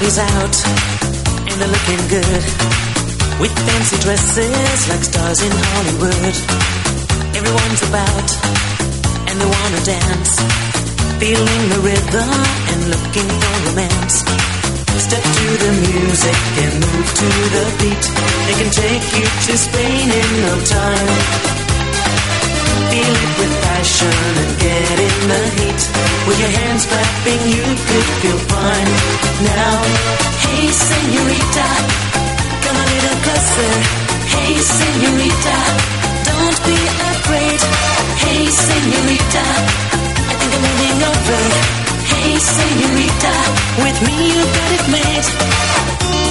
Everybody's out and they're looking good with fancy dresses like stars in Hollywood. Everyone's about and they wanna dance, feeling the rhythm and looking for romance. Step to the music and move to the beat. They can take you to Spain in no time. Feel it with passion and get in the heat. With your hands clapping, you could feel fine. Now, hey, senorita, come a little closer. Hey, senorita, don't be afraid. Hey, senorita, I think I'm moving over. Hey, senorita, with me you got it made.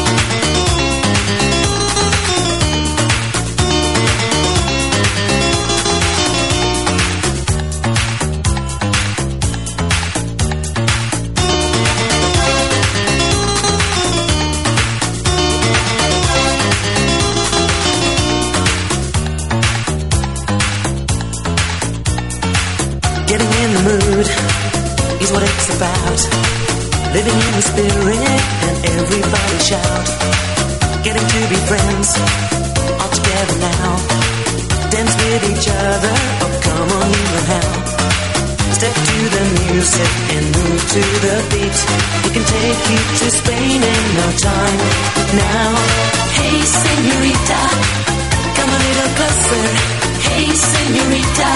Spirit and everybody shout. Getting to be friends all together now. Dance with each other, oh come on, you know how. Step to the music and move to the beat. It can take you to Spain in no time. Now, hey senorita, come a little closer. Hey senorita,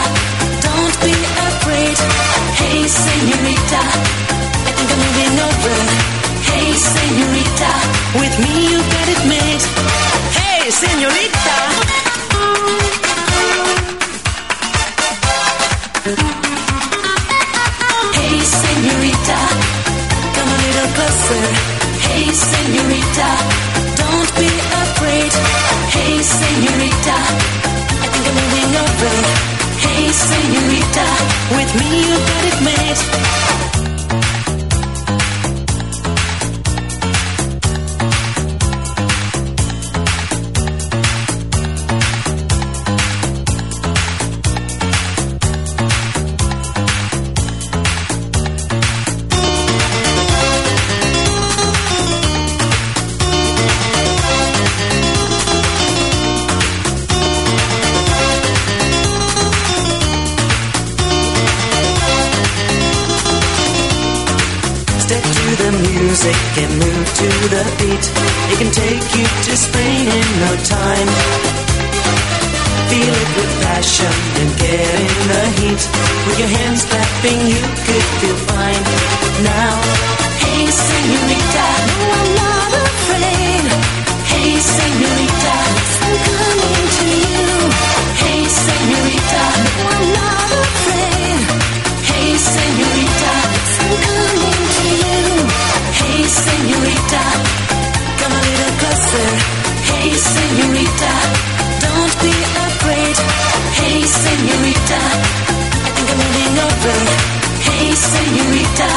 don't be afraid. Hey senorita, Senorita, with me you got it made. can move to the beat. It can take you to Spain in no time. Feel it with passion and get in the heat. With your hands clapping, you could feel fine. Now, hey, senorita, no, I'm not afraid. Hey, senorita, I'm coming. senorita, come a little closer. Hey, senorita, don't be afraid. Hey, senorita, I think I'm moving over. Hey, senorita,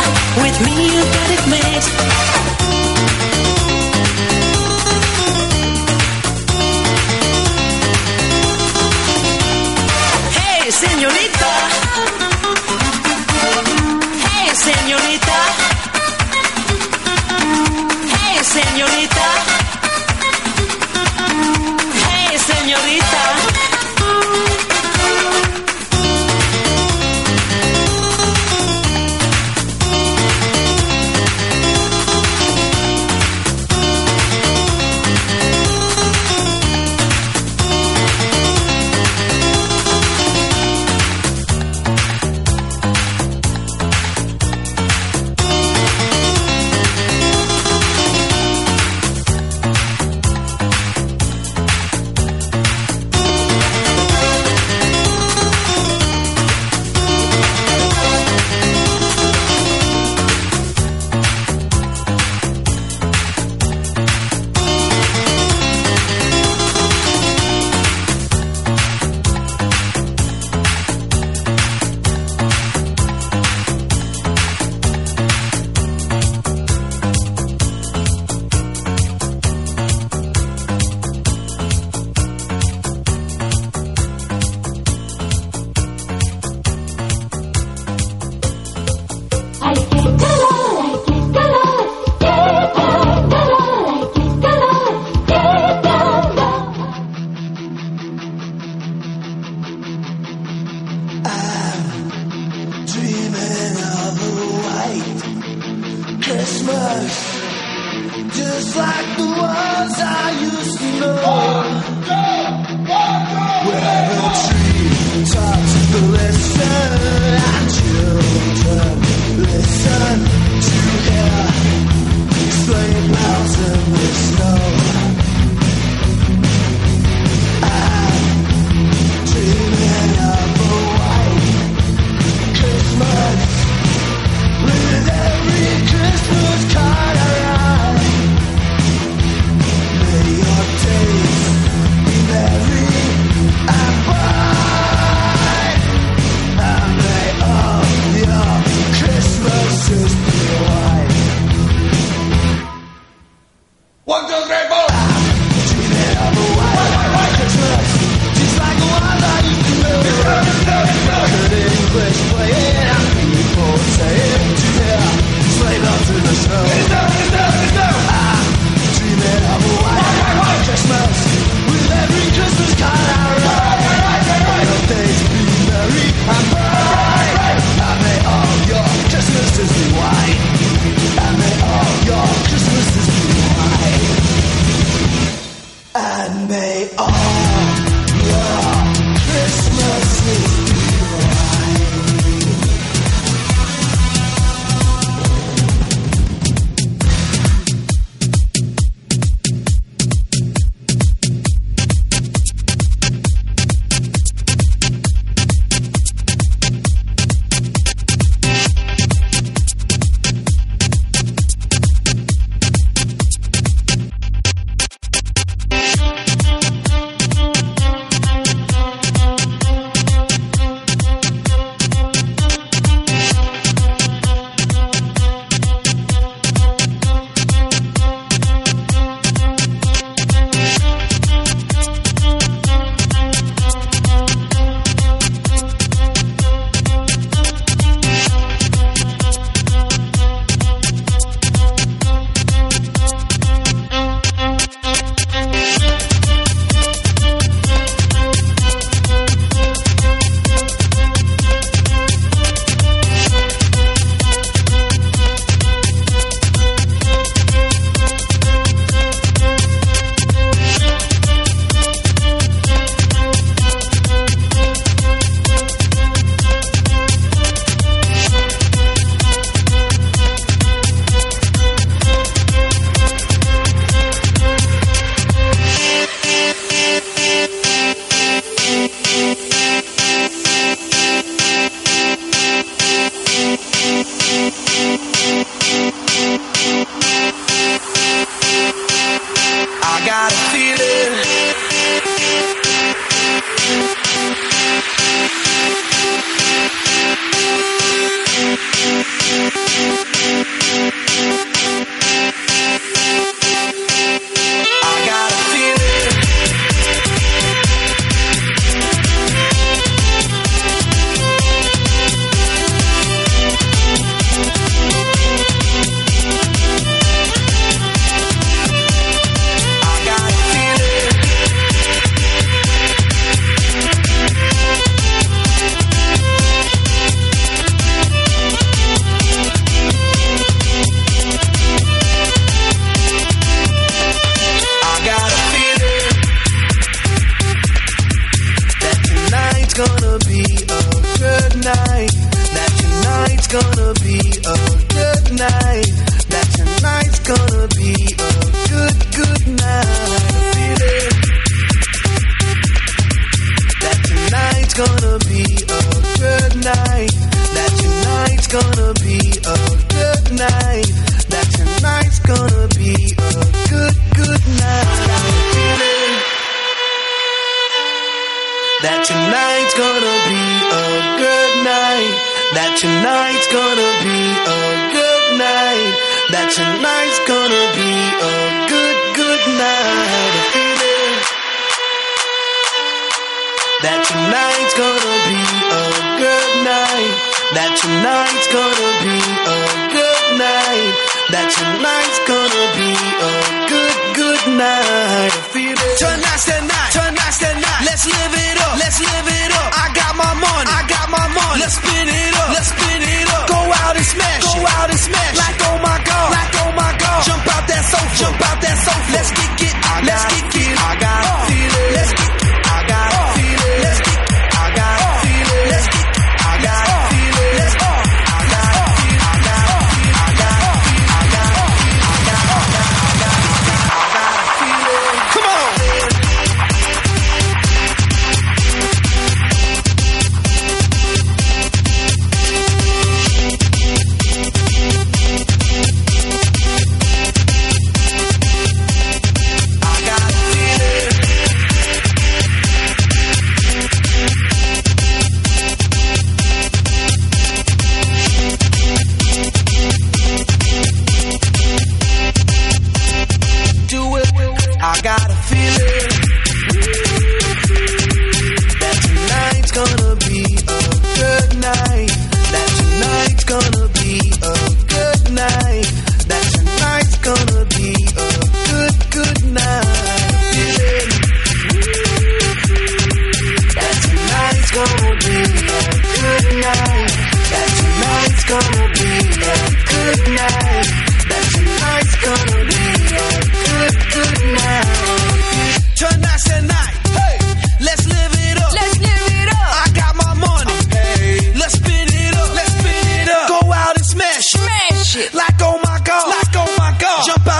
with me you got it made. Hey, senorita. Hey, senorita. señorita. That tonight's gonna be a good night. That tonight's gonna be a good, good night. I feel it. Tonight's the night. Tonight's the night. Let's live it up. Let's live it up. I got my money. I got my money. Let's spin it up. Let's spin it up. Go out and smash. Go out and smash. Like oh my god. Like oh my god. Jump out that sofa. Jump out that sofa. Let's get get. Let's kick it.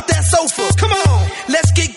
that sofa. Come on, let's get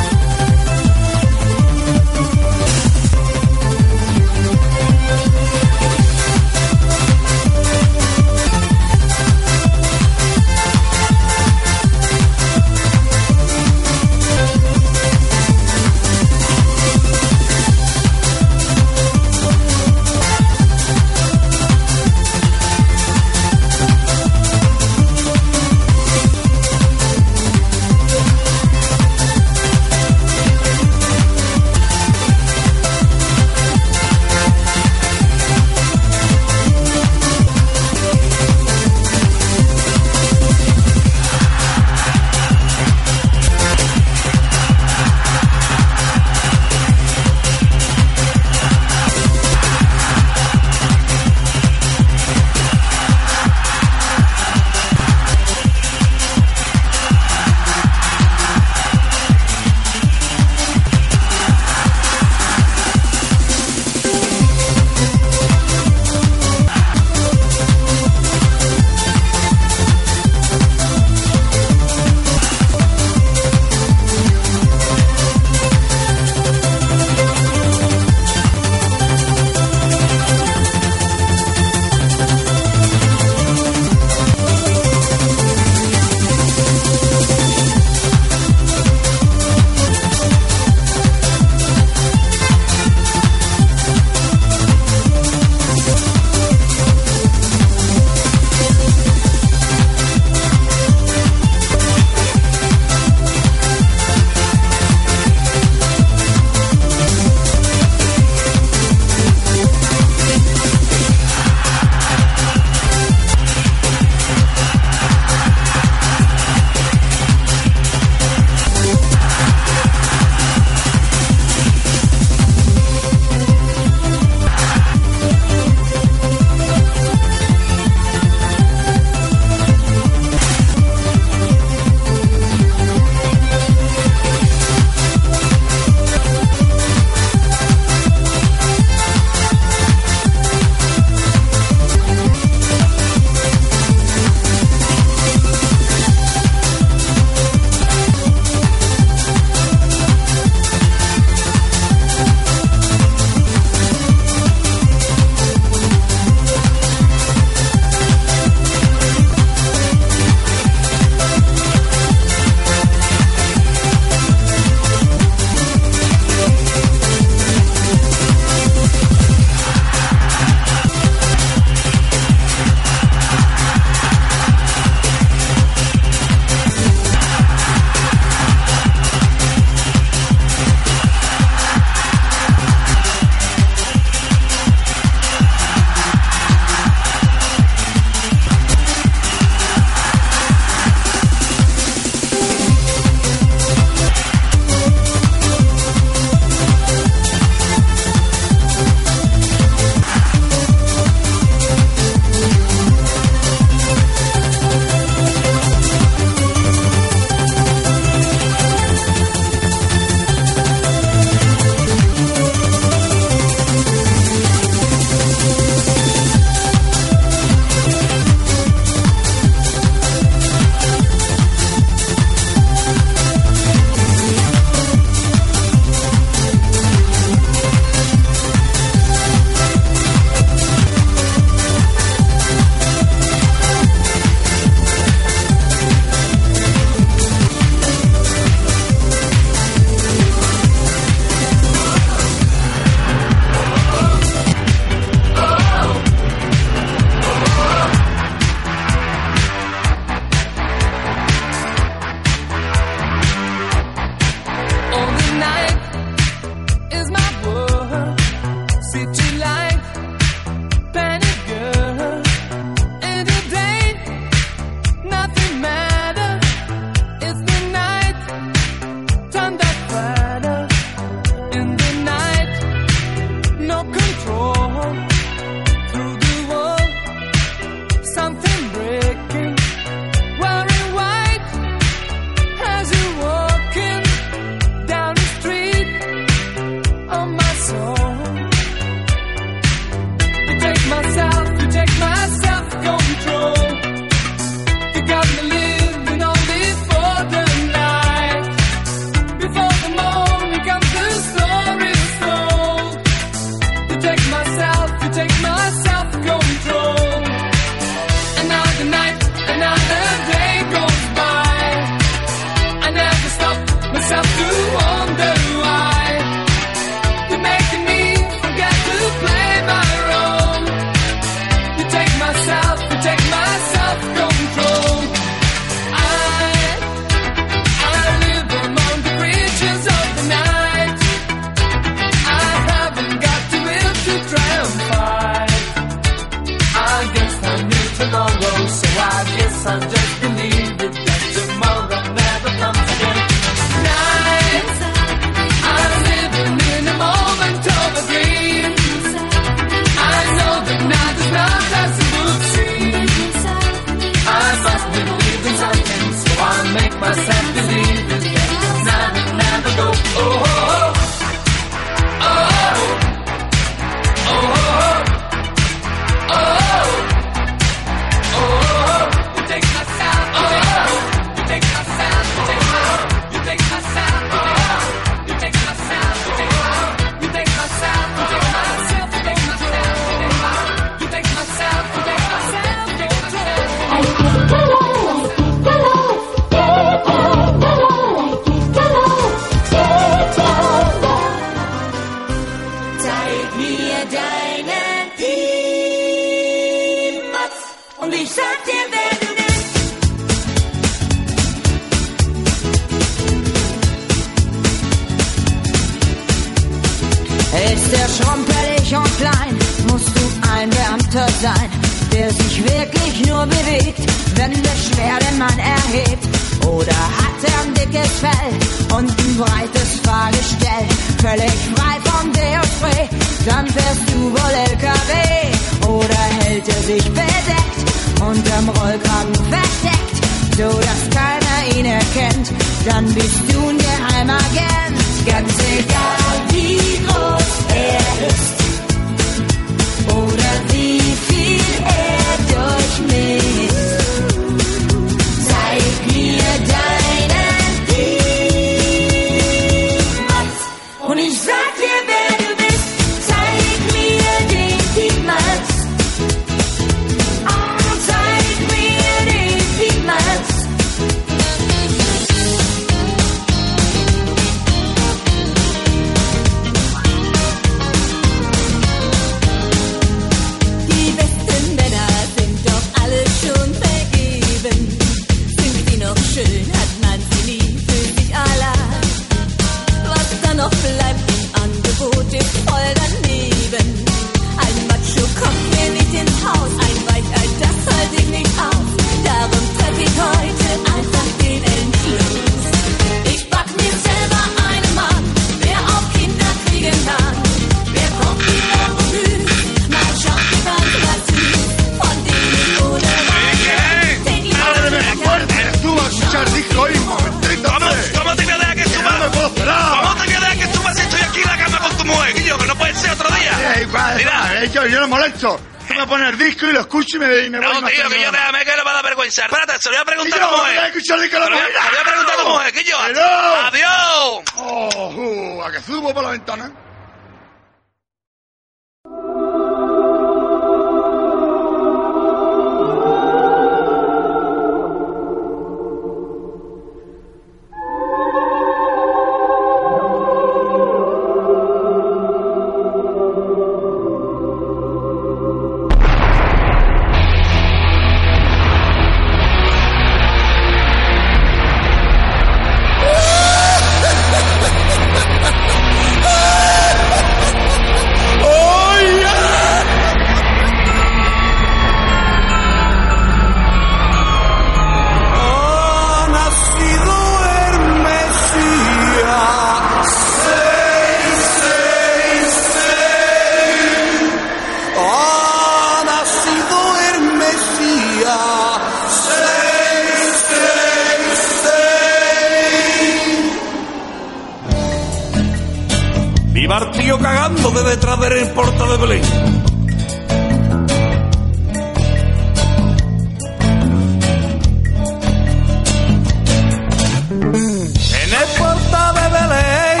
En el puerto de Belén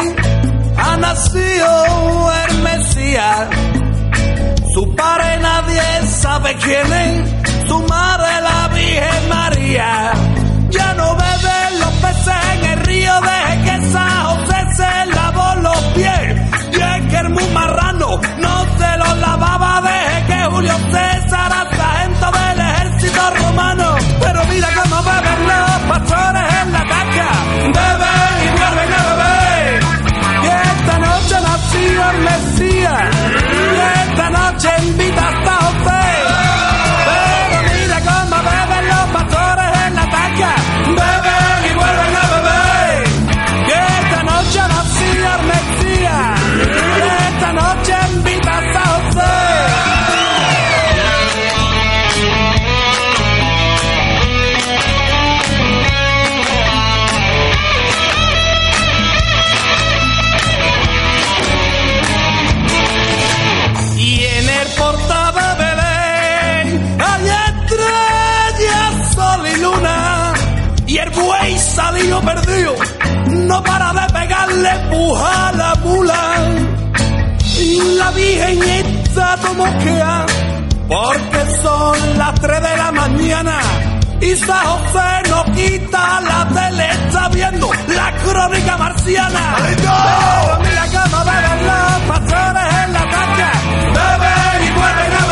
ha nacido el Mesías. Su padre nadie sabe quién es Ijeñita tomoquea, porque son las 3 de la mañana. Y San José no quita la tele, está viendo la crónica marciana. ¡Ay, no! en la cama, beber las pasiones en la calle, beber y vuelven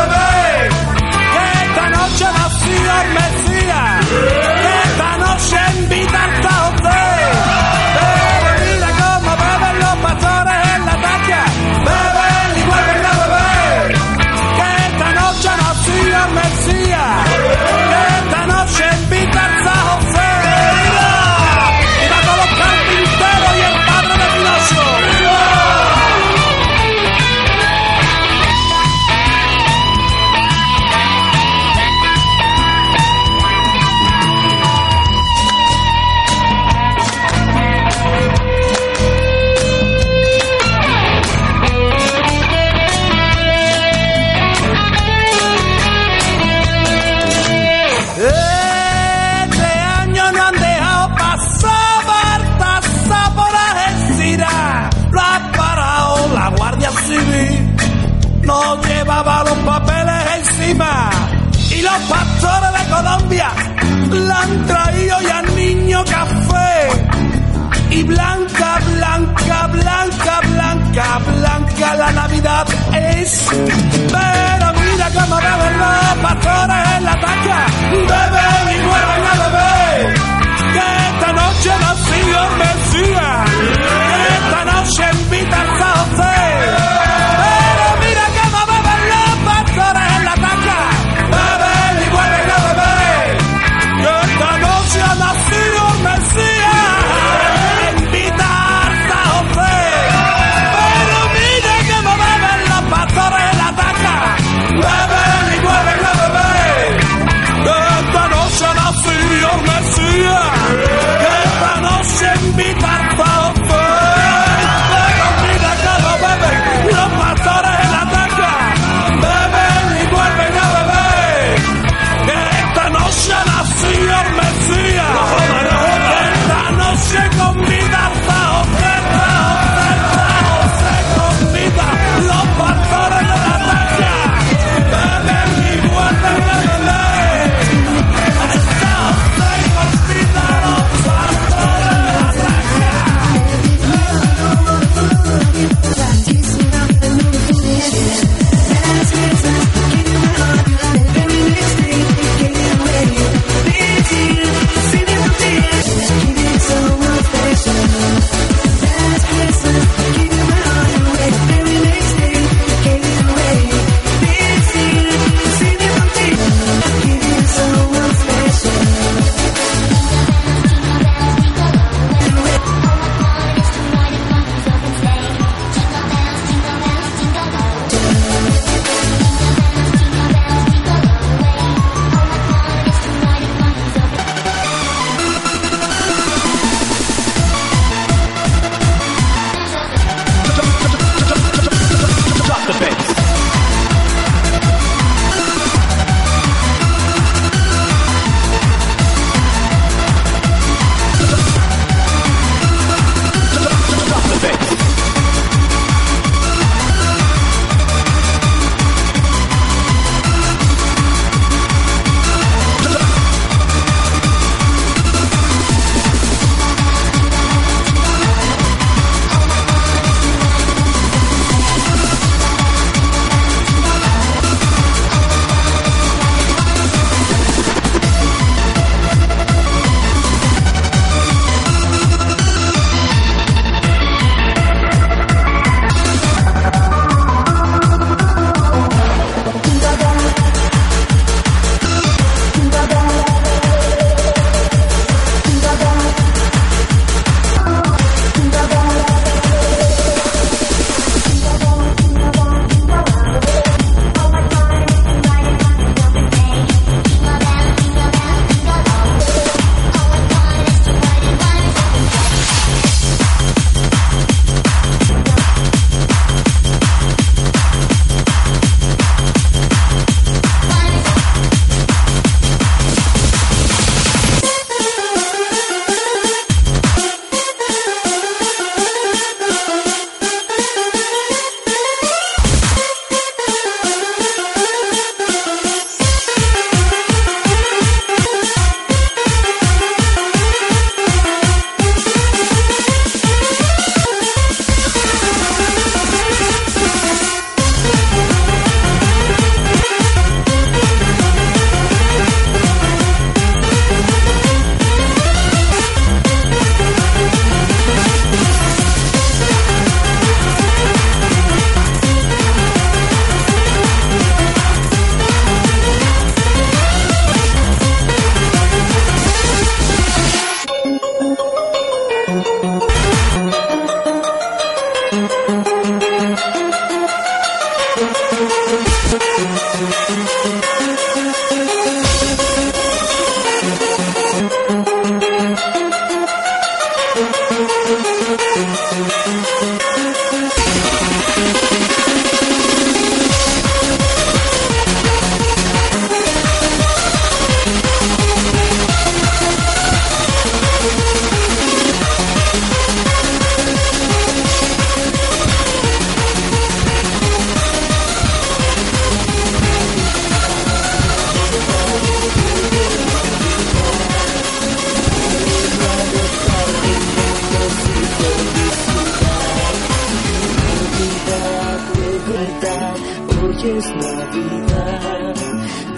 es Navidad.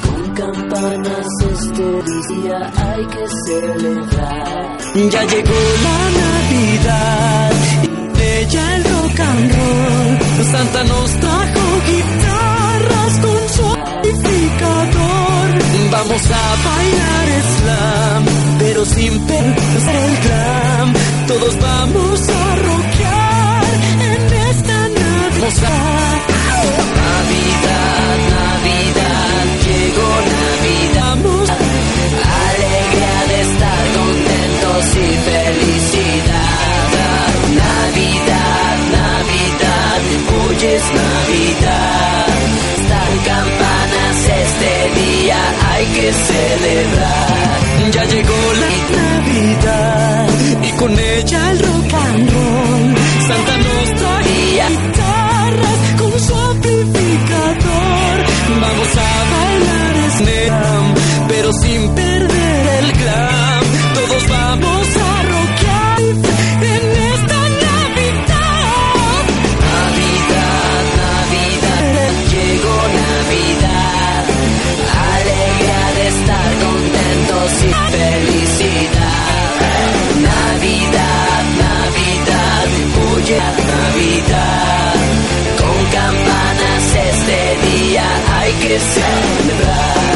Con campanas este día hay que celebrar. Ya llegó la Navidad, y ella el rock and roll. Santa nos trajo guitarras con su amplificador. Vamos a bailar slam, pero sin perder el glam. Todos vamos a rockear en esta. Navidad, es Navidad. Están campanas este día, hay que celebrar. Ya llegó la Navidad y con ella el rock and roll. Santa nos traía guitarras con su amplificador. Vamos a bailar slam, pero sin perder el glam. Todos vamos hay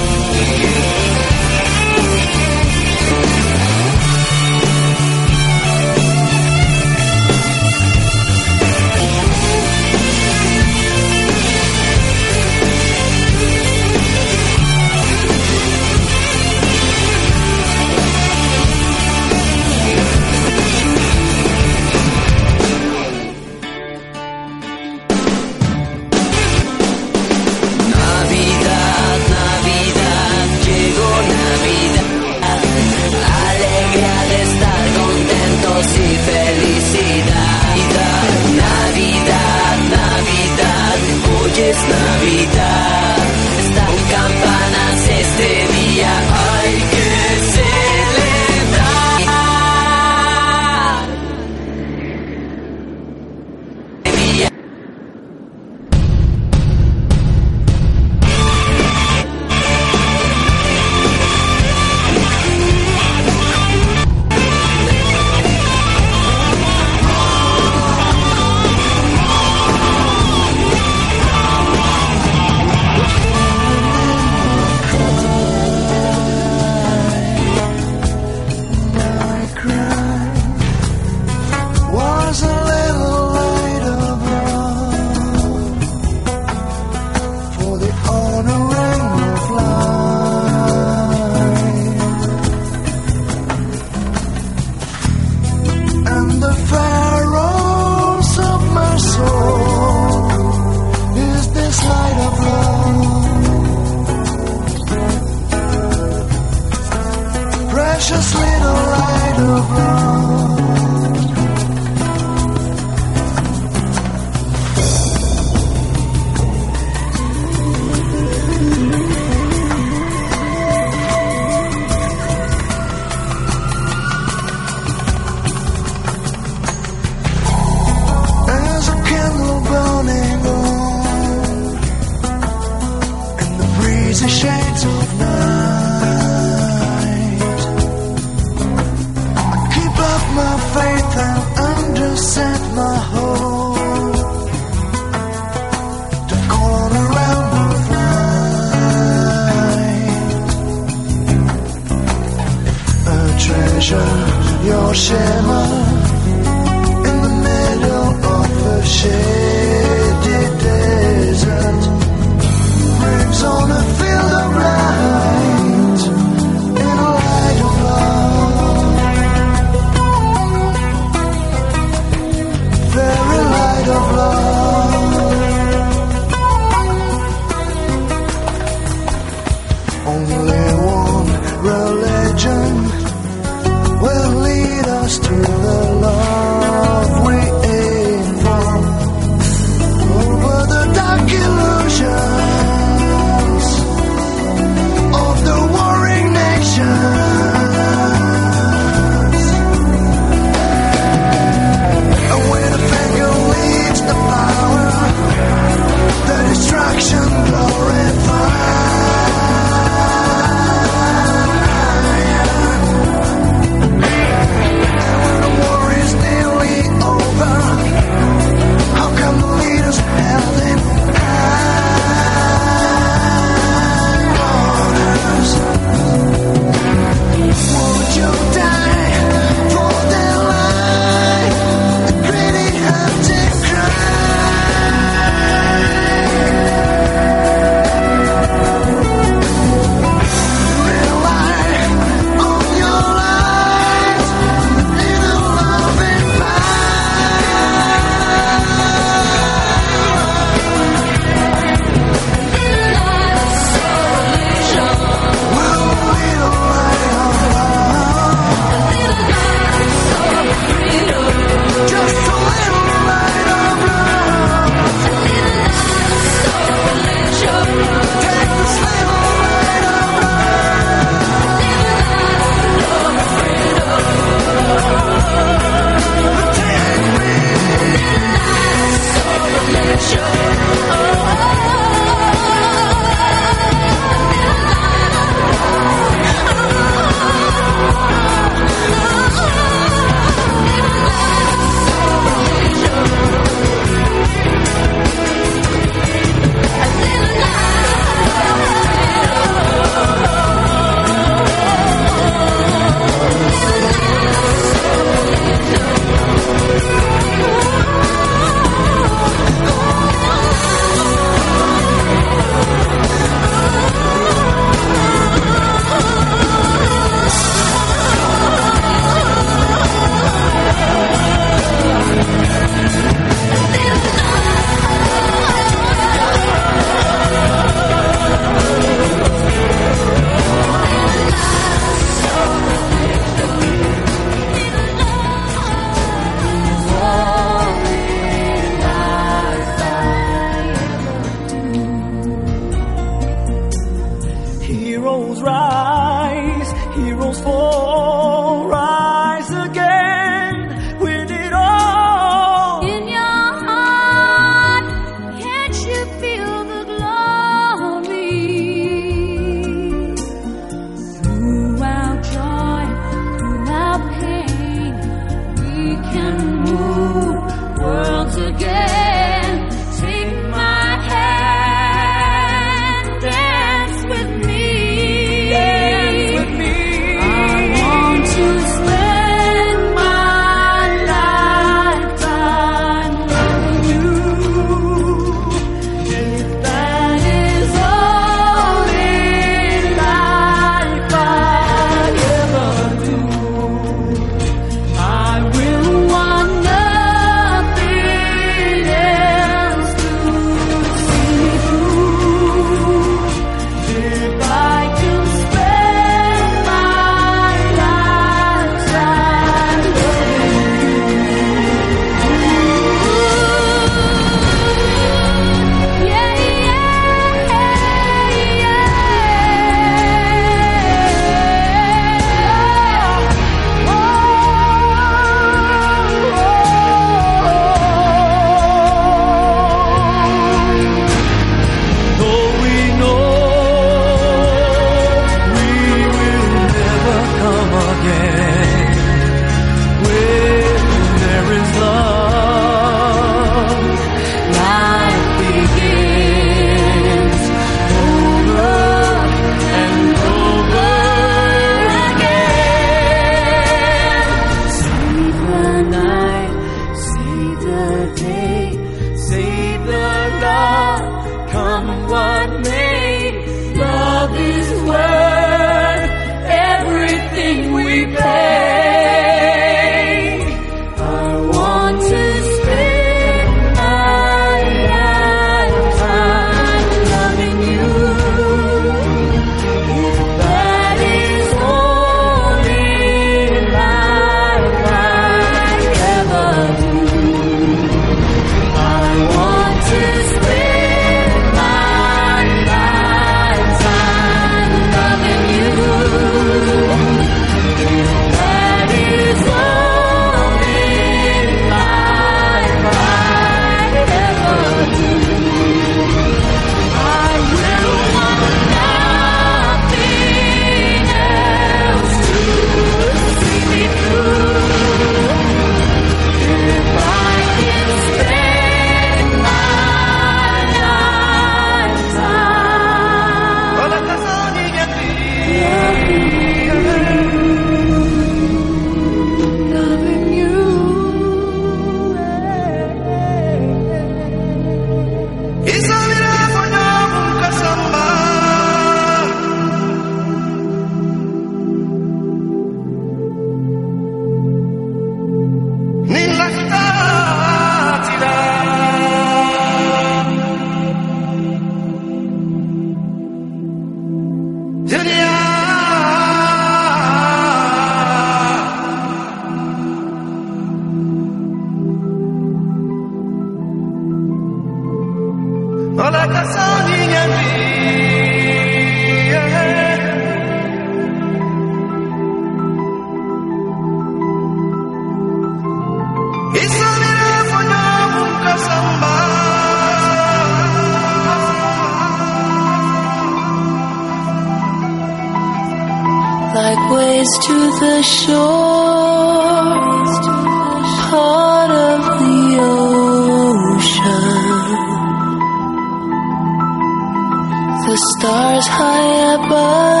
stars